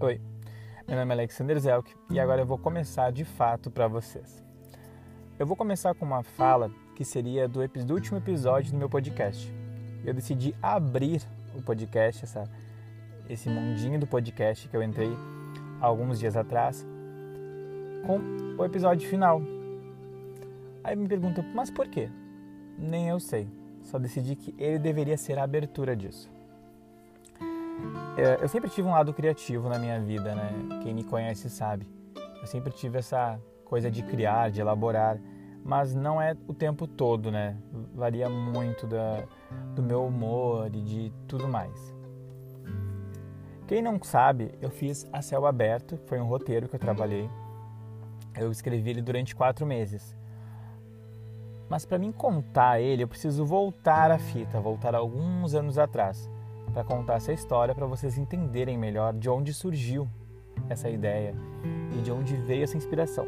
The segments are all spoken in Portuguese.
Oi, meu nome é Alexander Zelk e agora eu vou começar de fato para vocês. Eu vou começar com uma fala que seria do, do, último episódio do meu podcast. Eu decidi abrir o podcast, essa, esse mundinho do podcast que eu entrei alguns dias atrás, com o episódio final. Aí me perguntam, mas por quê? Nem eu sei. Só decidi que ele deveria ser a abertura disso. É, eu sempre tive um lado criativo na minha vida, né? Quem me conhece sabe. Eu sempre tive essa coisa de criar, de elaborar, mas não é o tempo todo, né? Varia muito da, do meu humor e de tudo mais. Quem não sabe, eu fiz A Céu Aberto, foi um roteiro que eu trabalhei. Eu escrevi ele durante quatro meses. Mas para mim contar ele, eu preciso voltar a fita, voltar alguns anos atrás para contar essa história para vocês entenderem melhor de onde surgiu essa ideia e de onde veio essa inspiração.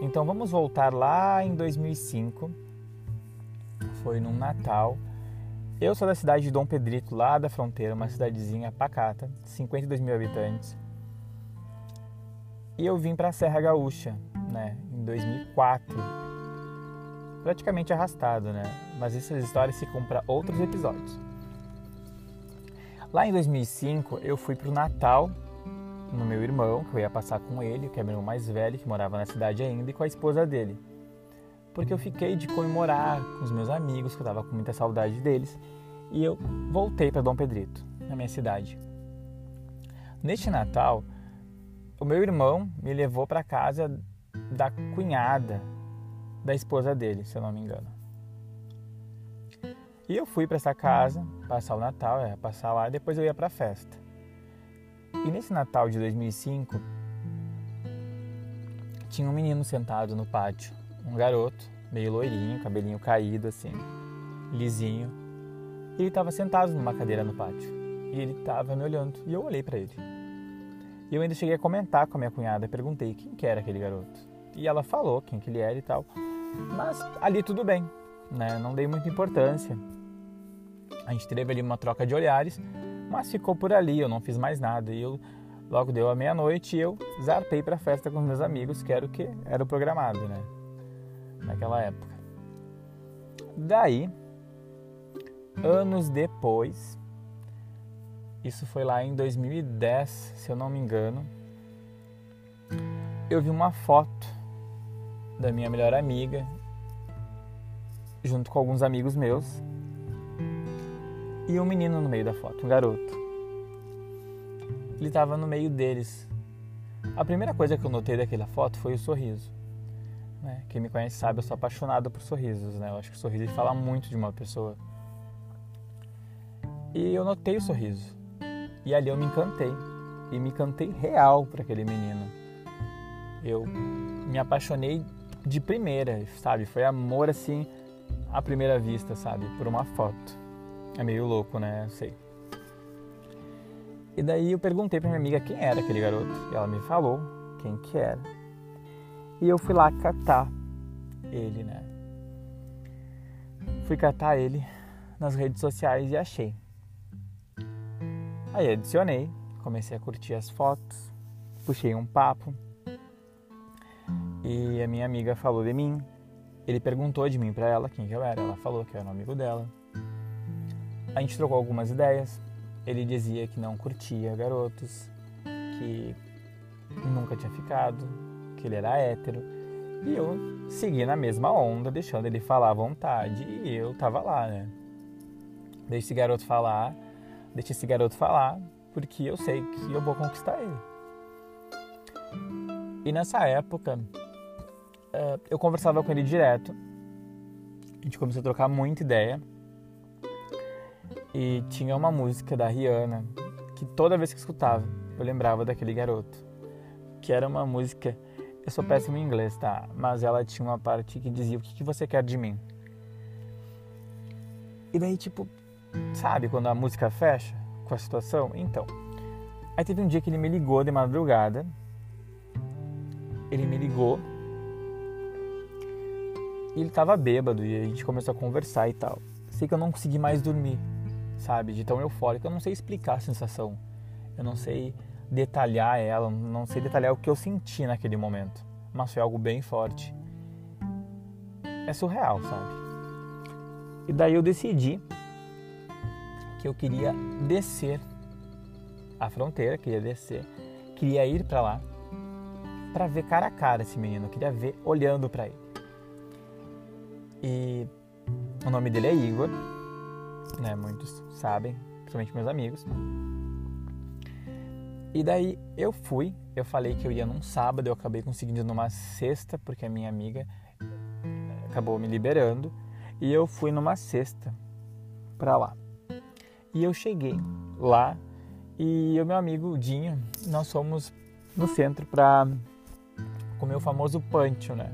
Então vamos voltar lá em 2005. Foi num Natal. Eu sou da cidade de Dom Pedrito, lá da fronteira, uma cidadezinha pacata, 52 mil habitantes. E eu vim para a Serra Gaúcha, né, em 2004. Praticamente arrastado, né? Mas essas histórias ficam para outros episódios. Lá em 2005, eu fui para o Natal no meu irmão, que eu ia passar com ele, que é meu irmão mais velho, que morava na cidade ainda, e com a esposa dele. Porque eu fiquei de comemorar com os meus amigos, que eu estava com muita saudade deles, e eu voltei para Dom Pedrito, na minha cidade. Neste Natal, o meu irmão me levou para casa da cunhada da esposa dele, se eu não me engano. E eu fui para essa casa, passar o Natal, é, passar lá e depois eu ia para a festa. E nesse Natal de 2005, tinha um menino sentado no pátio, um garoto, meio loirinho, cabelinho caído assim, lisinho. E ele estava sentado numa cadeira no pátio. E ele estava me olhando e eu olhei para ele. E eu ainda cheguei a comentar com a minha cunhada, perguntei quem que era aquele garoto. E ela falou quem que ele era e tal. Mas ali tudo bem, né? Não dei muita importância. A gente teve ali uma troca de olhares, mas ficou por ali, eu não fiz mais nada. E eu, logo deu a meia-noite e eu zarpei para a festa com os meus amigos, que era o que era o programado, né? Naquela época. Daí, anos depois, isso foi lá em 2010, se eu não me engano, eu vi uma foto da minha melhor amiga junto com alguns amigos meus e um menino no meio da foto, um garoto. Ele estava no meio deles. A primeira coisa que eu notei daquela foto foi o sorriso. Né? Quem me conhece sabe, eu sou apaixonado por sorrisos. Né? Eu acho que o sorriso fala muito de uma pessoa. E eu notei o sorriso. E ali eu me encantei. E me encantei real para aquele menino. Eu me apaixonei de primeira, sabe? Foi amor assim à primeira vista, sabe? Por uma foto. É meio louco, né? Sei. E daí eu perguntei pra minha amiga quem era aquele garoto. E ela me falou quem que era. E eu fui lá catar ele, né? Fui catar ele nas redes sociais e achei. Aí adicionei, comecei a curtir as fotos, puxei um papo. E a minha amiga falou de mim. Ele perguntou de mim para ela quem que eu era. Ela falou que eu era um amigo dela. A gente trocou algumas ideias. Ele dizia que não curtia garotos, que nunca tinha ficado, que ele era hétero. E eu segui na mesma onda, deixando ele falar à vontade. E eu tava lá, né? Deixa esse garoto falar, deixa esse garoto falar, porque eu sei que eu vou conquistar ele. E nessa época, eh, eu conversava com ele direto. A gente começou a trocar muita ideia. E tinha uma música da Rihanna que toda vez que escutava eu lembrava daquele garoto. Que era uma música. Eu sou péssimo em inglês, tá? Mas ela tinha uma parte que dizia: O que, que você quer de mim? E daí, tipo, sabe quando a música fecha com a situação? Então. Aí teve um dia que ele me ligou de madrugada. Ele me ligou. E ele tava bêbado e a gente começou a conversar e tal. Sei que eu não consegui mais dormir sabe? De tão eufórico. Eu não sei explicar a sensação. Eu não sei detalhar ela, não sei detalhar o que eu senti naquele momento, mas foi algo bem forte. É surreal, sabe? E daí eu decidi que eu queria descer a fronteira, queria descer, queria ir para lá para ver cara a cara esse menino, queria ver olhando para ele. E o nome dele é Igor, né? Muitos sabem, principalmente meus amigos. E daí eu fui, eu falei que eu ia num sábado, eu acabei conseguindo numa sexta, porque a minha amiga acabou me liberando, e eu fui numa sexta para lá. E eu cheguei lá e o meu amigo Dinho, nós fomos no centro para comer o famoso pancho, né?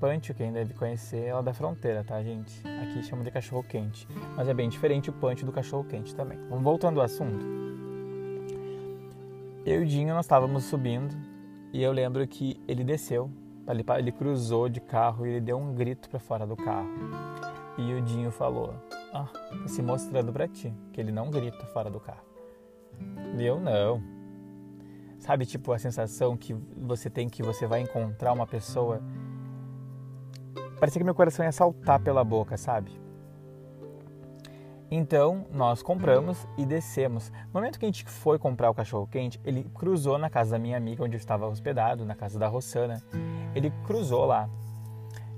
Pancho, quem deve conhecer, é lá da fronteira, tá, gente? Aqui chama de cachorro quente, mas é bem diferente o pancho do cachorro quente também. Vamos voltando ao assunto. Eu e o Dinho, nós estávamos subindo e eu lembro que ele desceu, ele, ele cruzou de carro e ele deu um grito para fora do carro. E o Dinho falou: Ah, tá se mostrando para ti, que ele não grita fora do carro. E eu não. Sabe, tipo, a sensação que você tem que você vai encontrar uma pessoa. Parecia que meu coração ia saltar pela boca, sabe? Então, nós compramos e descemos. No momento que a gente foi comprar o cachorro quente, ele cruzou na casa da minha amiga, onde eu estava hospedado, na casa da Rossana. Ele cruzou lá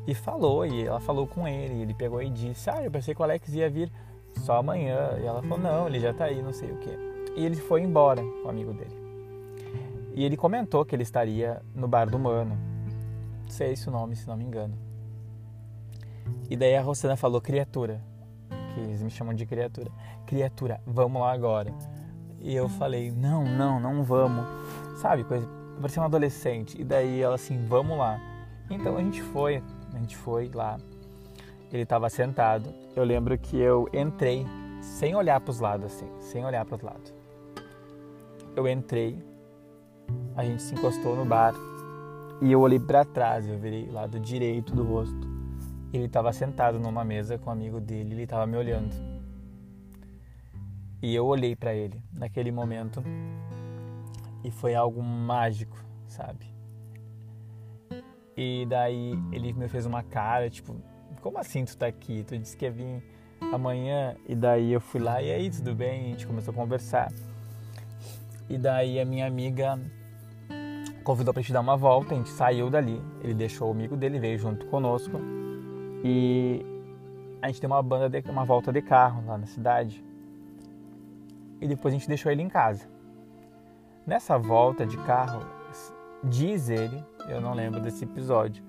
e falou, e ela falou com ele. Ele pegou e disse: Ah, eu pensei que o Alex ia vir só amanhã. E ela falou: Não, ele já tá aí, não sei o que. E ele foi embora com o amigo dele. E ele comentou que ele estaria no bar do Mano. Não sei se o nome, se não me engano. E daí a Rosana falou, criatura, que eles me chamam de criatura. Criatura, vamos lá agora. E eu falei, não, não, não vamos. Sabe, coisa, parecia um adolescente. E daí ela assim, vamos lá. Então a gente foi, a gente foi lá. Ele estava sentado. Eu lembro que eu entrei sem olhar para os lados assim, sem olhar para os lados. Eu entrei a gente se encostou no bar e eu olhei para trás, eu virei lado direito do rosto. Ele estava sentado numa mesa com um amigo dele, ele estava me olhando. E eu olhei para ele naquele momento e foi algo mágico, sabe? E daí ele me fez uma cara, tipo, como assim tu tá aqui? Tu disse que ia vir amanhã. E daí eu fui lá e aí, tudo bem? A gente começou a conversar. E daí a minha amiga convidou para gente dar uma volta, a gente saiu dali. Ele deixou o amigo dele, veio junto conosco e a gente deu uma banda de, uma volta de carro lá na cidade. E depois a gente deixou ele em casa. Nessa volta de carro, diz ele, eu não lembro desse episódio,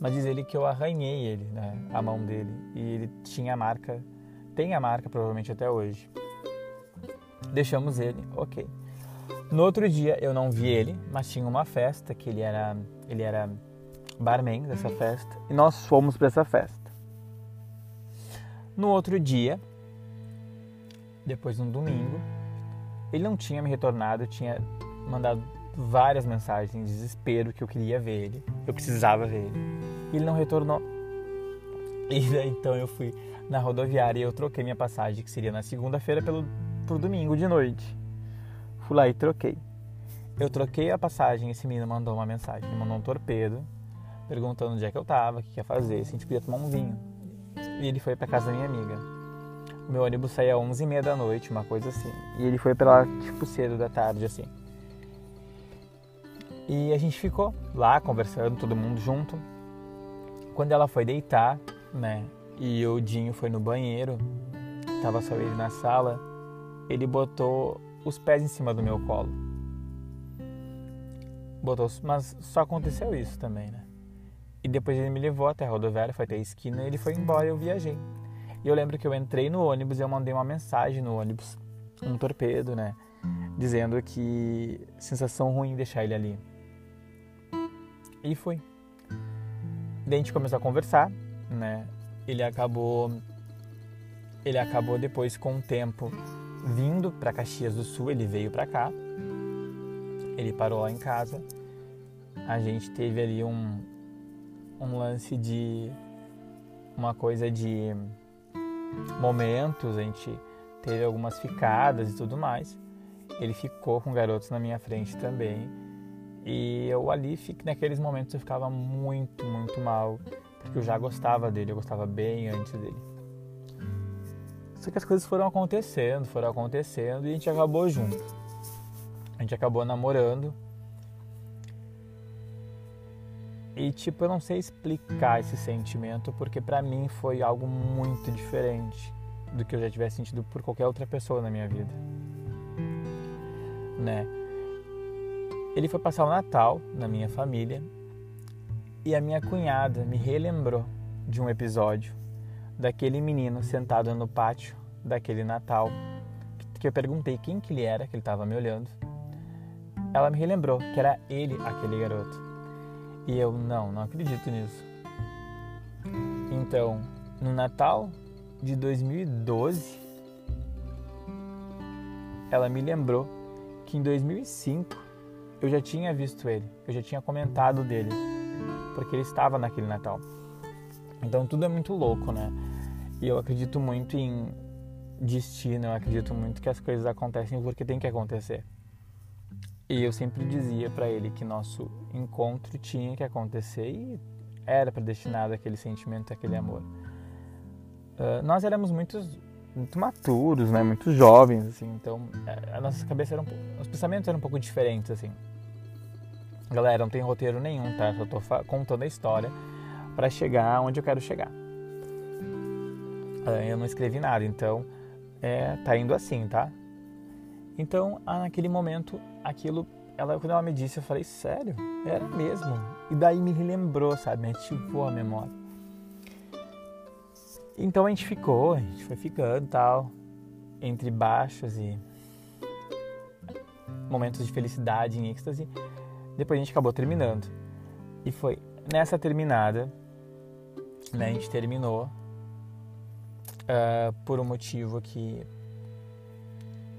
mas diz ele que eu arranhei ele, né, a mão dele, e ele tinha a marca, tem a marca provavelmente até hoje. Deixamos ele, ok. No outro dia eu não vi ele, mas tinha uma festa que ele era ele era barman dessa festa e nós fomos para essa festa. No outro dia, depois de um domingo, ele não tinha me retornado, eu tinha mandado várias mensagens em desespero que eu queria ver ele, eu precisava ver ele. Ele não retornou. E daí então eu fui na rodoviária e eu troquei minha passagem, que seria na segunda-feira, pelo pro domingo de noite. Fui lá e troquei. Eu troquei a passagem, esse menino mandou uma mensagem, ele mandou um torpedo, perguntando onde é que eu tava, o que ia fazer, se a gente podia tomar um vinho. E ele foi para casa da minha amiga. O meu ônibus saía às 11h30 da noite, uma coisa assim. E ele foi lá, tipo, cedo da tarde, assim. E a gente ficou lá conversando, todo mundo junto. Quando ela foi deitar, né, e o Dinho foi no banheiro, tava só ele na sala, ele botou os pés em cima do meu colo. Botou, mas só aconteceu isso também, né? E depois ele me levou até a rodoviária, foi até a esquina e ele foi embora e eu viajei. E eu lembro que eu entrei no ônibus e eu mandei uma mensagem no ônibus, um torpedo, né? Dizendo que sensação ruim deixar ele ali. E fui. Daí a gente começou a conversar, né? Ele acabou ele acabou depois com o tempo vindo para Caxias do Sul, ele veio para cá. Ele parou lá em casa. A gente teve ali um, um lance de uma coisa de momentos, a gente teve algumas ficadas e tudo mais. ele ficou com garotos na minha frente também. E eu ali, naqueles momentos, eu ficava muito, muito mal, porque eu já gostava dele, eu gostava bem antes dele. Só que as coisas foram acontecendo, foram acontecendo e a gente acabou junto. A gente acabou namorando. E tipo, eu não sei explicar esse sentimento porque para mim foi algo muito diferente do que eu já tivesse sentido por qualquer outra pessoa na minha vida. Né? Ele foi passar o Natal na minha família e a minha cunhada me relembrou de um episódio daquele menino sentado no pátio daquele Natal, que eu perguntei quem que ele era, que ele estava me olhando. Ela me relembrou que era ele aquele garoto. E eu, não, não acredito nisso. Então, no Natal de 2012, ela me lembrou que em 2005 eu já tinha visto ele, eu já tinha comentado dele, porque ele estava naquele Natal. Então tudo é muito louco, né? E eu acredito muito em destino, eu acredito muito que as coisas acontecem porque tem que acontecer. E eu sempre dizia para ele que nosso encontro tinha que acontecer e era predestinado aquele sentimento, aquele amor. Uh, nós éramos muitos, muito maturos, né? Muito jovens, assim. Então, a nossa cabeça era um, os pensamentos eram um pouco diferentes, assim. Galera, não tem roteiro nenhum, tá? Só tô contando a história para chegar onde eu quero chegar. Uh, eu não escrevi nada, então é, tá indo assim, tá? Então, naquele momento, aquilo, ela, quando ela me disse, eu falei, sério? Era mesmo. E daí me relembrou, sabe? Me ativou a memória. Então a gente ficou, a gente foi ficando tal, entre baixos e momentos de felicidade, em êxtase. Depois a gente acabou terminando. E foi nessa terminada, né, a gente terminou uh, por um motivo que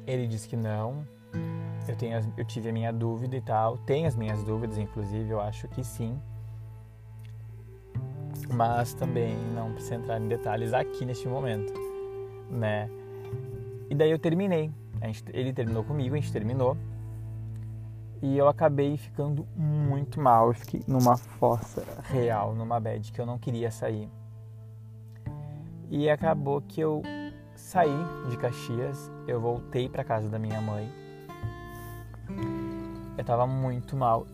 ele disse que não. Eu, tenho eu tive a minha dúvida e tal. Tenho as minhas dúvidas, inclusive, eu acho que sim. Mas também não precisa entrar em detalhes aqui neste momento, né? E daí eu terminei. Gente, ele terminou comigo, a gente terminou. E eu acabei ficando muito mal. Eu fiquei numa fossa real, numa bed que eu não queria sair. E acabou que eu saí de Caxias, eu voltei para casa da minha mãe. Eu tava muito mal.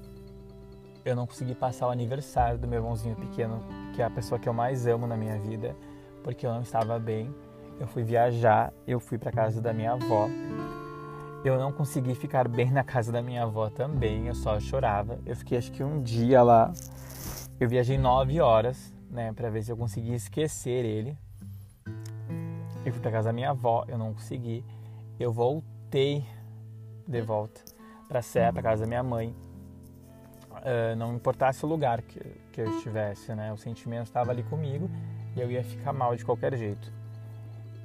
Eu não consegui passar o aniversário do meu irmãozinho pequeno, que é a pessoa que eu mais amo na minha vida, porque eu não estava bem. Eu fui viajar, eu fui para casa da minha avó. Eu não consegui ficar bem na casa da minha avó também, eu só chorava. Eu fiquei acho que um dia lá. Eu viajei nove horas, né, para ver se eu conseguia esquecer ele, eu fui para casa da minha avó, eu não consegui. Eu voltei de volta para Sé, para casa da minha mãe. Uh, não importasse o lugar que, que eu estivesse, né? O sentimento estava ali comigo e eu ia ficar mal de qualquer jeito.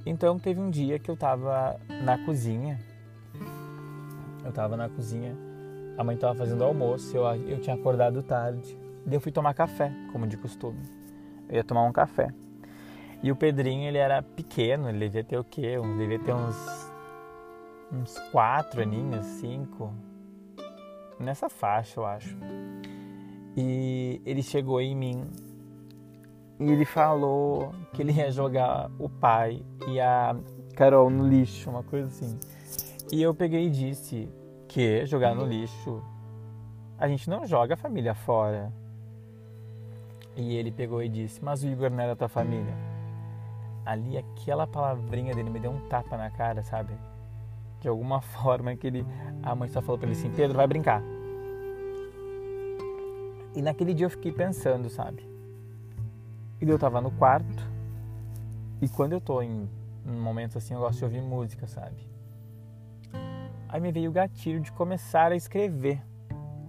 Então teve um dia que eu estava na cozinha. Eu estava na cozinha, a mãe estava fazendo almoço, eu, eu tinha acordado tarde. Daí eu fui tomar café, como de costume. Eu ia tomar um café. E o Pedrinho, ele era pequeno, ele devia ter o quê? Um, devia ter uns, uns quatro aninhos, cinco. Nessa faixa, eu acho. E ele chegou em mim e ele falou que ele ia jogar o pai e a Carol no lixo, uma coisa assim. E eu peguei e disse que jogar no lixo, a gente não joga a família fora. E ele pegou e disse, mas o Igor não era tua família ali aquela palavrinha dele me deu um tapa na cara, sabe? De alguma forma que ele, a mãe só falou para ele assim, Pedro, vai brincar. E naquele dia eu fiquei pensando, sabe? E eu tava no quarto. E quando eu tô em um momento assim, eu gosto de ouvir música, sabe? Aí me veio o gatilho de começar a escrever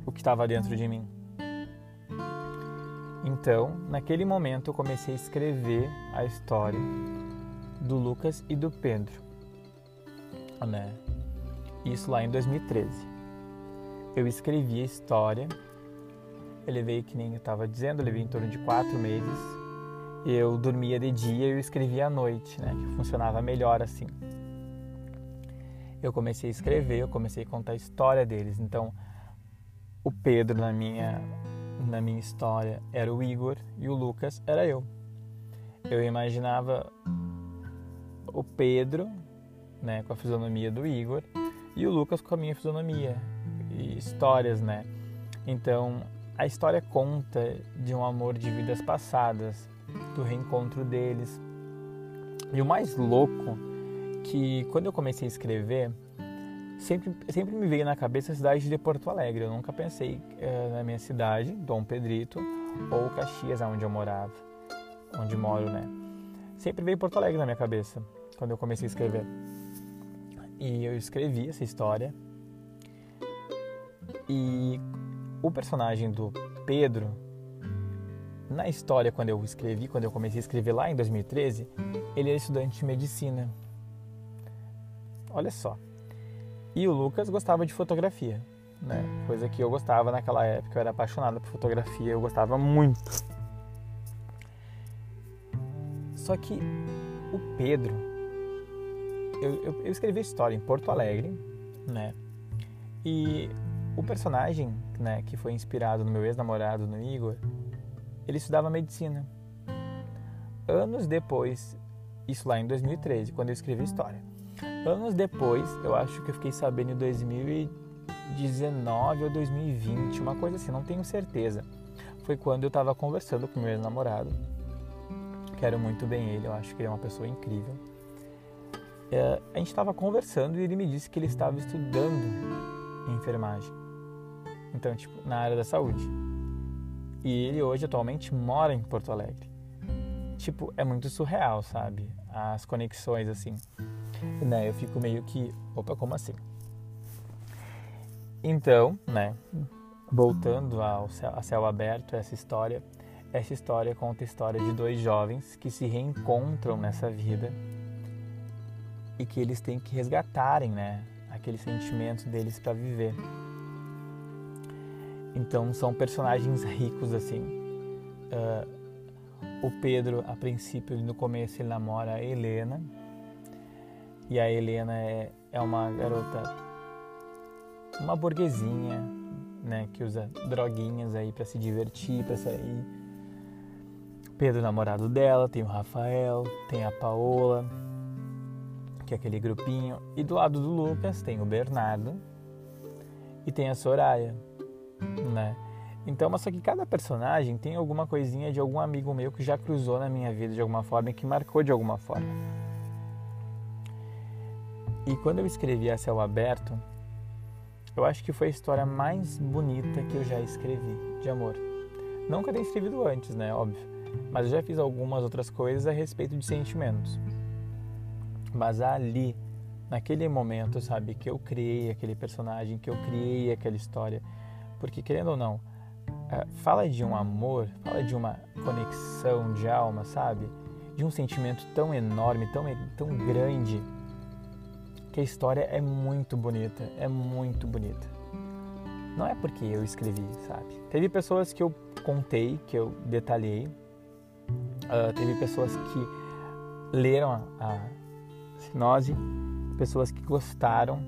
o que estava dentro de mim. Então, naquele momento, eu comecei a escrever a história do Lucas e do Pedro. Né? Isso lá em 2013. Eu escrevi a história. Eu levei, que nem eu estava dizendo, eu levei em torno de quatro meses. Eu dormia de dia e eu escrevia à noite, né? Que funcionava melhor assim. eu comecei a escrever, eu comecei a contar a história deles. Então, o Pedro na minha na minha história era o Igor e o Lucas era eu. Eu imaginava o Pedro, né, com a fisionomia do Igor e o Lucas com a minha fisionomia e histórias, né? Então, a história conta de um amor de vidas passadas, do reencontro deles. E o mais louco que quando eu comecei a escrever, sempre, sempre me veio na cabeça a cidade de Porto Alegre. Eu nunca pensei eh, na minha cidade, Dom Pedrito, ou Caxias, onde eu morava, onde moro, né? Sempre veio Porto Alegre na minha cabeça quando eu comecei a escrever. E eu escrevi essa história. E o personagem do Pedro, na história, quando eu escrevi, quando eu comecei a escrever lá em 2013, ele era estudante de medicina. Olha só. E o Lucas gostava de fotografia, né? Coisa que eu gostava naquela época, eu era apaixonado por fotografia, eu gostava muito. Só que o Pedro, eu, eu, eu escrevi a história em Porto Alegre, né? E o personagem, né, que foi inspirado no meu ex-namorado, no Igor, ele estudava medicina. Anos depois, isso lá em 2013, quando eu escrevi a história. Anos depois, eu acho que eu fiquei sabendo em 2019 ou 2020, uma coisa assim, não tenho certeza. Foi quando eu estava conversando com meu ex-namorado. Quero muito bem ele, eu acho que ele é uma pessoa incrível. É, a gente estava conversando e ele me disse que ele estava estudando enfermagem. Então, tipo, na área da saúde. E ele hoje atualmente mora em Porto Alegre. Tipo, é muito surreal, sabe? As conexões assim né? Eu fico meio que, opa, como assim? Então, né? Voltando ao céu, a céu aberto, essa história, essa história conta a história de dois jovens que se reencontram nessa vida e que eles têm que resgatarem, né? Aqueles sentimentos deles para viver. Então são personagens ricos assim. Uh, o Pedro, a princípio, no começo, ele namora a Helena, e a Helena é, é uma garota, uma burguesinha, né, que usa droguinhas aí para se divertir, para sair. Pedro, namorado dela, tem o Rafael, tem a Paola, que é aquele grupinho. E do lado do Lucas tem o Bernardo e tem a Soraya, né? Então, mas só que cada personagem tem alguma coisinha de algum amigo meu que já cruzou na minha vida de alguma forma e que marcou de alguma forma. E quando eu escrevi A Céu Aberto, eu acho que foi a história mais bonita que eu já escrevi de amor. Eu tenha escrevido antes, né? Óbvio. Mas eu já fiz algumas outras coisas a respeito de sentimentos. Mas ali, naquele momento, sabe, que eu criei aquele personagem, que eu criei aquela história. Porque, querendo ou não, é, fala de um amor, fala de uma conexão de alma, sabe? De um sentimento tão enorme, tão, tão grande que a história é muito bonita, é muito bonita. Não é porque eu escrevi, sabe? Teve pessoas que eu contei, que eu detalhei, uh, teve pessoas que leram a, a sinose, pessoas que gostaram.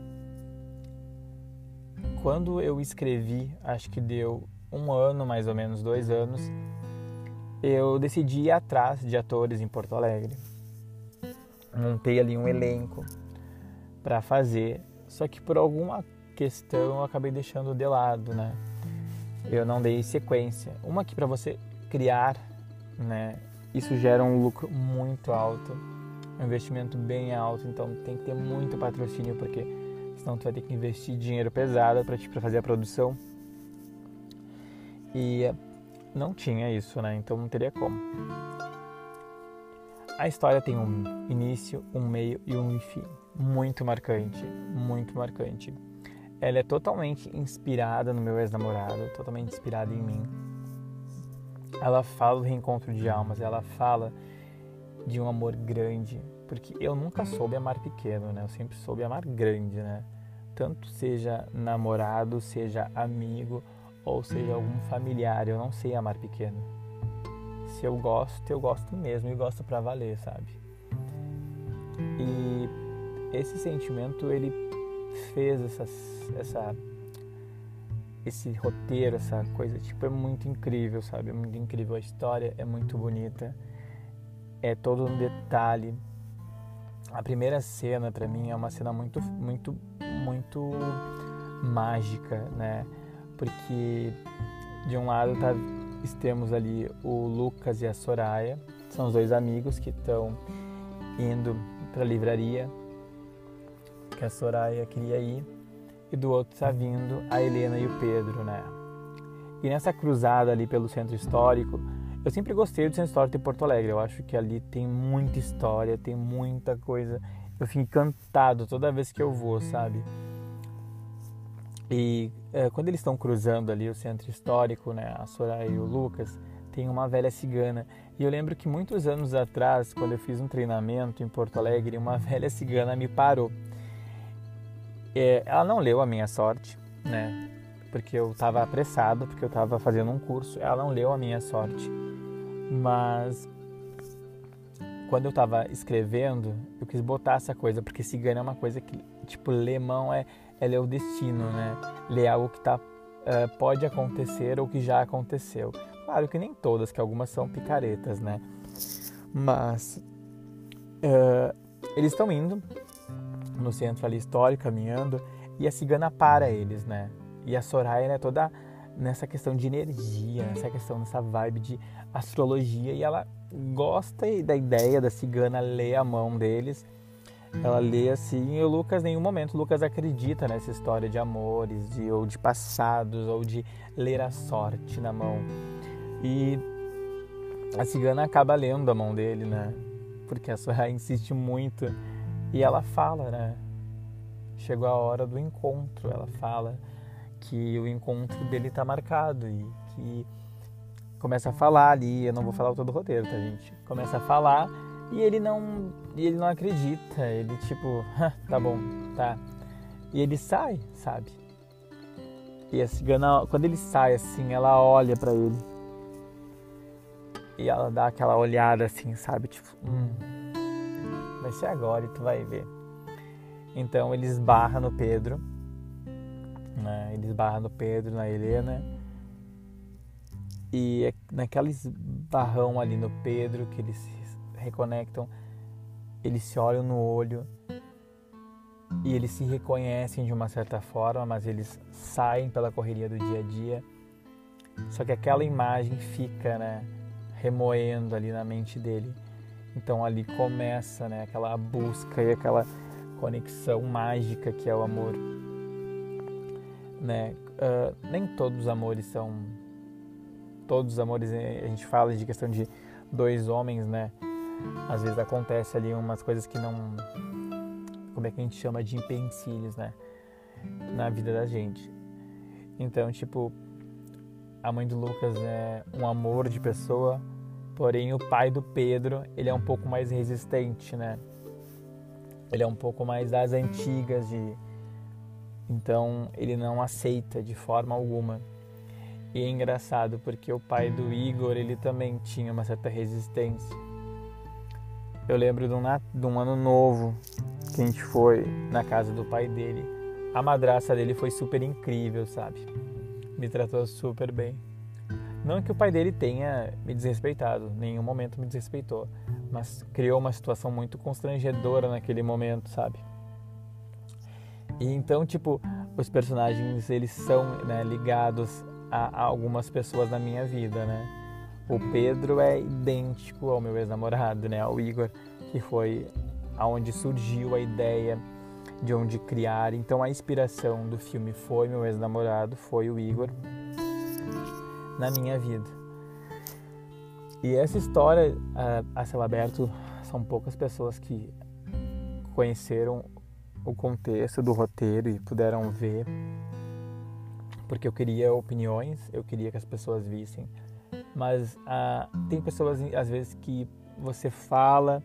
Quando eu escrevi, acho que deu um ano, mais ou menos, dois anos, eu decidi ir atrás de atores em Porto Alegre. Montei ali um elenco, para fazer, só que por alguma questão eu acabei deixando de lado, né? Eu não dei sequência. Uma que para você criar, né, isso gera um lucro muito alto, um investimento bem alto, então tem que ter muito patrocínio porque senão tu vai ter que investir dinheiro pesado para para fazer a produção. E não tinha isso, né? Então não teria como. A história tem um início, um meio e um fim muito marcante, muito marcante. Ela é totalmente inspirada no meu ex-namorado, totalmente inspirada em mim. Ela fala do reencontro de almas, ela fala de um amor grande, porque eu nunca soube amar pequeno, né? Eu sempre soube amar grande, né? Tanto seja namorado, seja amigo ou seja algum familiar, eu não sei amar pequeno. Se eu gosto, eu gosto mesmo e gosto para valer, sabe? E esse sentimento ele fez essa, essa esse roteiro, essa coisa, tipo, é muito incrível, sabe? É muito incrível. A história é muito bonita. É todo um detalhe. A primeira cena, para mim, é uma cena muito, muito, muito mágica, né? Porque, de um lado, tá, temos ali o Lucas e a Soraya. São os dois amigos que estão indo para a livraria que a Soraya queria ir e do outro está vindo a Helena e o Pedro, né? E nessa cruzada ali pelo centro histórico, eu sempre gostei do centro histórico de Porto Alegre. Eu acho que ali tem muita história, tem muita coisa. Eu fico encantado toda vez que eu vou, sabe? E é, quando eles estão cruzando ali o centro histórico, né, a Soraya e o Lucas, tem uma velha cigana. E eu lembro que muitos anos atrás, quando eu fiz um treinamento em Porto Alegre, uma velha cigana me parou é, ela não leu a minha sorte, né? Porque eu estava apressado, porque eu estava fazendo um curso. Ela não leu a minha sorte. Mas quando eu estava escrevendo, eu quis botar essa coisa, porque cigana é uma coisa que, tipo, ler mão é, é ler o destino, né? Ler algo que tá, uh, pode acontecer ou que já aconteceu. Claro que nem todas, que algumas são picaretas, né? Mas uh, eles estão indo no centro ali histórico, caminhando, e a cigana para eles, né? E a Soraya, né, toda nessa questão de energia, nessa questão, nessa vibe de astrologia, e ela gosta da ideia da cigana ler a mão deles. Ela lê assim, e o Lucas, em nenhum momento, Lucas acredita nessa história de amores, de, ou de passados, ou de ler a sorte na mão. E a cigana acaba lendo a mão dele, né? Porque a Soraya insiste muito e ela fala, né? Chegou a hora do encontro. Ela fala que o encontro dele está marcado e que começa a falar ali. Eu não vou falar todo o roteiro, tá, gente? Começa a falar e ele não, ele não acredita. Ele tipo, tá bom, tá. E ele sai, sabe? E a cigana, quando ele sai assim, ela olha para ele. E ela dá aquela olhada assim, sabe? Tipo, hum, vai ser agora e tu vai ver. Então ele esbarra no Pedro, né? ele esbarra no Pedro, na Helena, e é naquele esbarrão ali no Pedro que eles se reconectam, eles se olham no olho e eles se reconhecem de uma certa forma, mas eles saem pela correria do dia a dia. Só que aquela imagem fica, né, remoendo ali na mente dele. Então ali começa né, aquela busca e aquela conexão mágica que é o amor. Né? Uh, nem todos os amores são. Todos os amores, a gente fala de questão de dois homens, né? Às vezes acontece ali umas coisas que não. Como é que a gente chama de empecilhos, né? Na vida da gente. Então, tipo, a mãe do Lucas é um amor de pessoa, Porém, o pai do Pedro, ele é um pouco mais resistente, né? Ele é um pouco mais das antigas de então ele não aceita de forma alguma. E é engraçado porque o pai do Igor, ele também tinha uma certa resistência. Eu lembro de um, de um ano novo que a gente foi na casa do pai dele. A madraça dele foi super incrível, sabe? Me tratou super bem. Não que o pai dele tenha me desrespeitado, em nenhum momento me desrespeitou, mas criou uma situação muito constrangedora naquele momento, sabe? E então, tipo, os personagens eles são né, ligados a, algumas pessoas na minha vida, né? O Pedro é idêntico ao meu ex-namorado, né? Ao Igor, que foi aonde surgiu a ideia de onde criar. Então, a inspiração do filme foi meu ex-namorado, foi o Igor na minha vida. E essa história a, a céu aberto são poucas pessoas que conheceram o contexto do roteiro e puderam ver, porque eu queria opiniões, eu queria que as pessoas vissem. Mas ah, tem pessoas às vezes que você fala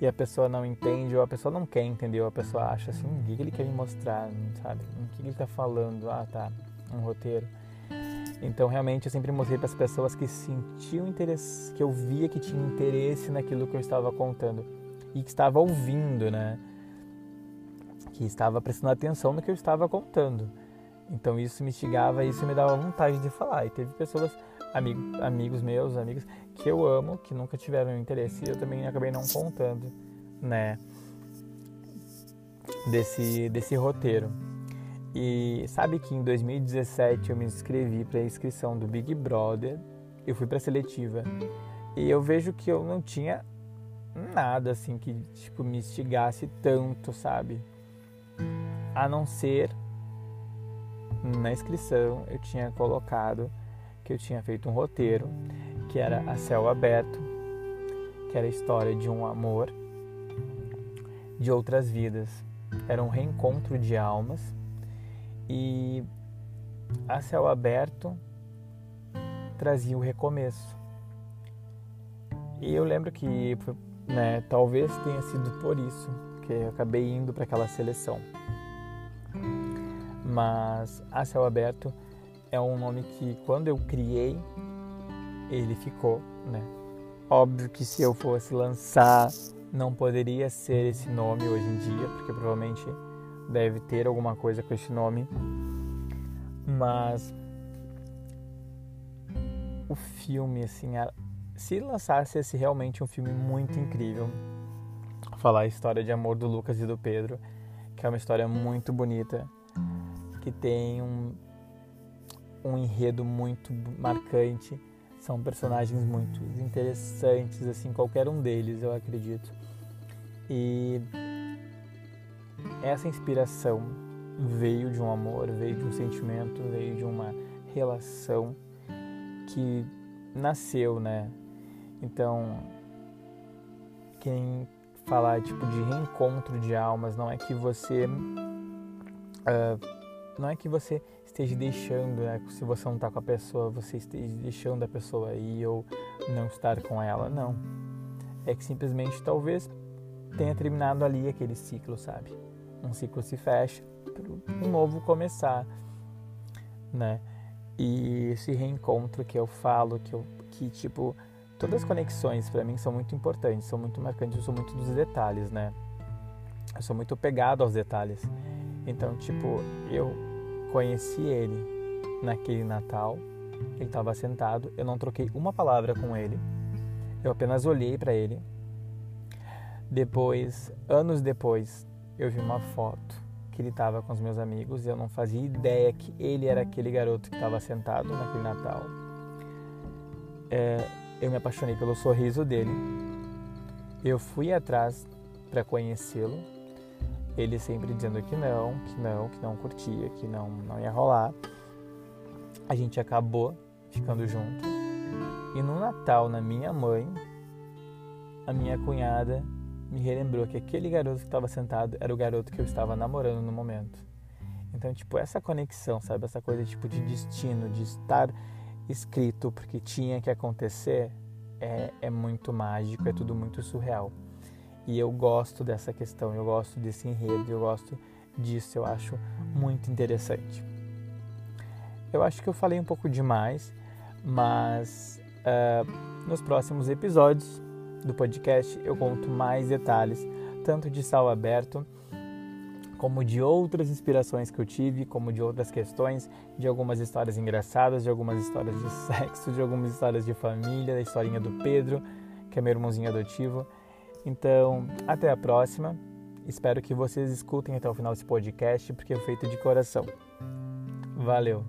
e a pessoa não entende ou a pessoa não quer entender, ou a pessoa acha assim, o que ele quer me mostrar, sabe? O que ele está falando? Ah, tá, um roteiro. Então, realmente, eu sempre mostrei para as pessoas que sentiam interesse, que eu via que tinha interesse naquilo que eu estava contando e que estava ouvindo, né? Que estava prestando atenção no que eu estava contando. Então isso me instigava, isso me dava vontade de falar. E teve pessoas, amigos, amigos meus, amigas, que eu amo, que nunca tiveram interesse e eu também acabei não contando, né? Desse, desse roteiro. E sabe que em 2017 eu me inscrevi para a inscrição do Big Brother, eu fui para a seletiva. E eu vejo que eu não tinha nada assim que tipo me instigasse tanto, sabe? A não ser na inscrição eu tinha colocado que eu tinha feito um roteiro que era a céu aberto, que era a história de um amor de outras vidas. Era um reencontro de almas e a céu aberto trazia o recomeço. E eu lembro que né, talvez tenha sido por isso que eu acabei indo para aquela seleção. Mas A Céu Aberto é um nome que quando eu criei, ele ficou, né? Óbvio que se eu fosse lançar, não poderia ser esse nome hoje em dia, porque provavelmente deve ter alguma coisa com esse nome. Mas o filme, assim, se lançasse esse realmente um filme muito incrível, falar a história de amor do Lucas e do Pedro, que é uma história muito bonita que tem um, um enredo muito marcante. São personagens muito interessantes, assim, qualquer um deles, eu acredito. E essa inspiração veio de um amor, veio de um sentimento, veio de uma relação que nasceu, né? Então, quem falar tipo de reencontro de almas não é que você uh, não é que você esteja deixando, né? se você não está com a pessoa, você esteja deixando a pessoa aí ou não estar com ela, não. É que simplesmente talvez tenha terminado ali aquele ciclo, sabe? Um ciclo se fecha para um novo começar, né? E esse reencontro que eu falo, que eu que tipo todas as conexões para mim são muito importantes, são muito marcantes, eu sou muito dos detalhes, né? Eu sou muito pegado aos detalhes. Então, tipo, eu conheci ele naquele Natal. Ele estava sentado, eu não troquei uma palavra com ele. Eu apenas olhei para ele. Depois, anos depois, eu vi uma foto que ele estava com os meus amigos e eu não fazia ideia que ele era aquele garoto que estava sentado naquele Natal. É, eu me apaixonei pelo sorriso dele. Eu fui atrás para conhecê-lo ele sempre dizendo que não, que não, que não curtia, que não, não ia rolar. A gente acabou ficando junto. E no Natal, na minha mãe, a minha cunhada me relembrou que aquele garoto que estava sentado era o garoto que eu estava namorando no momento. Então, tipo, essa conexão, sabe? Essa coisa tipo de destino, de estar escrito porque tinha que acontecer, é, é muito mágico, é tudo muito surreal. E eu gosto dessa questão, eu gosto desse enredo, eu gosto disso, eu acho muito interessante. Eu acho que eu falei um pouco demais, mas uh, nos próximos episódios do podcast eu conto mais detalhes, tanto de Sal Aberto, como de outras inspirações que eu tive, como de outras questões, de algumas histórias engraçadas, de algumas histórias de sexo, de algumas histórias de família, da historinha do Pedro, que é meu irmãozinho adotivo. Então, até a próxima. Espero que vocês escutem até o final desse podcast, porque é feito de coração. Valeu!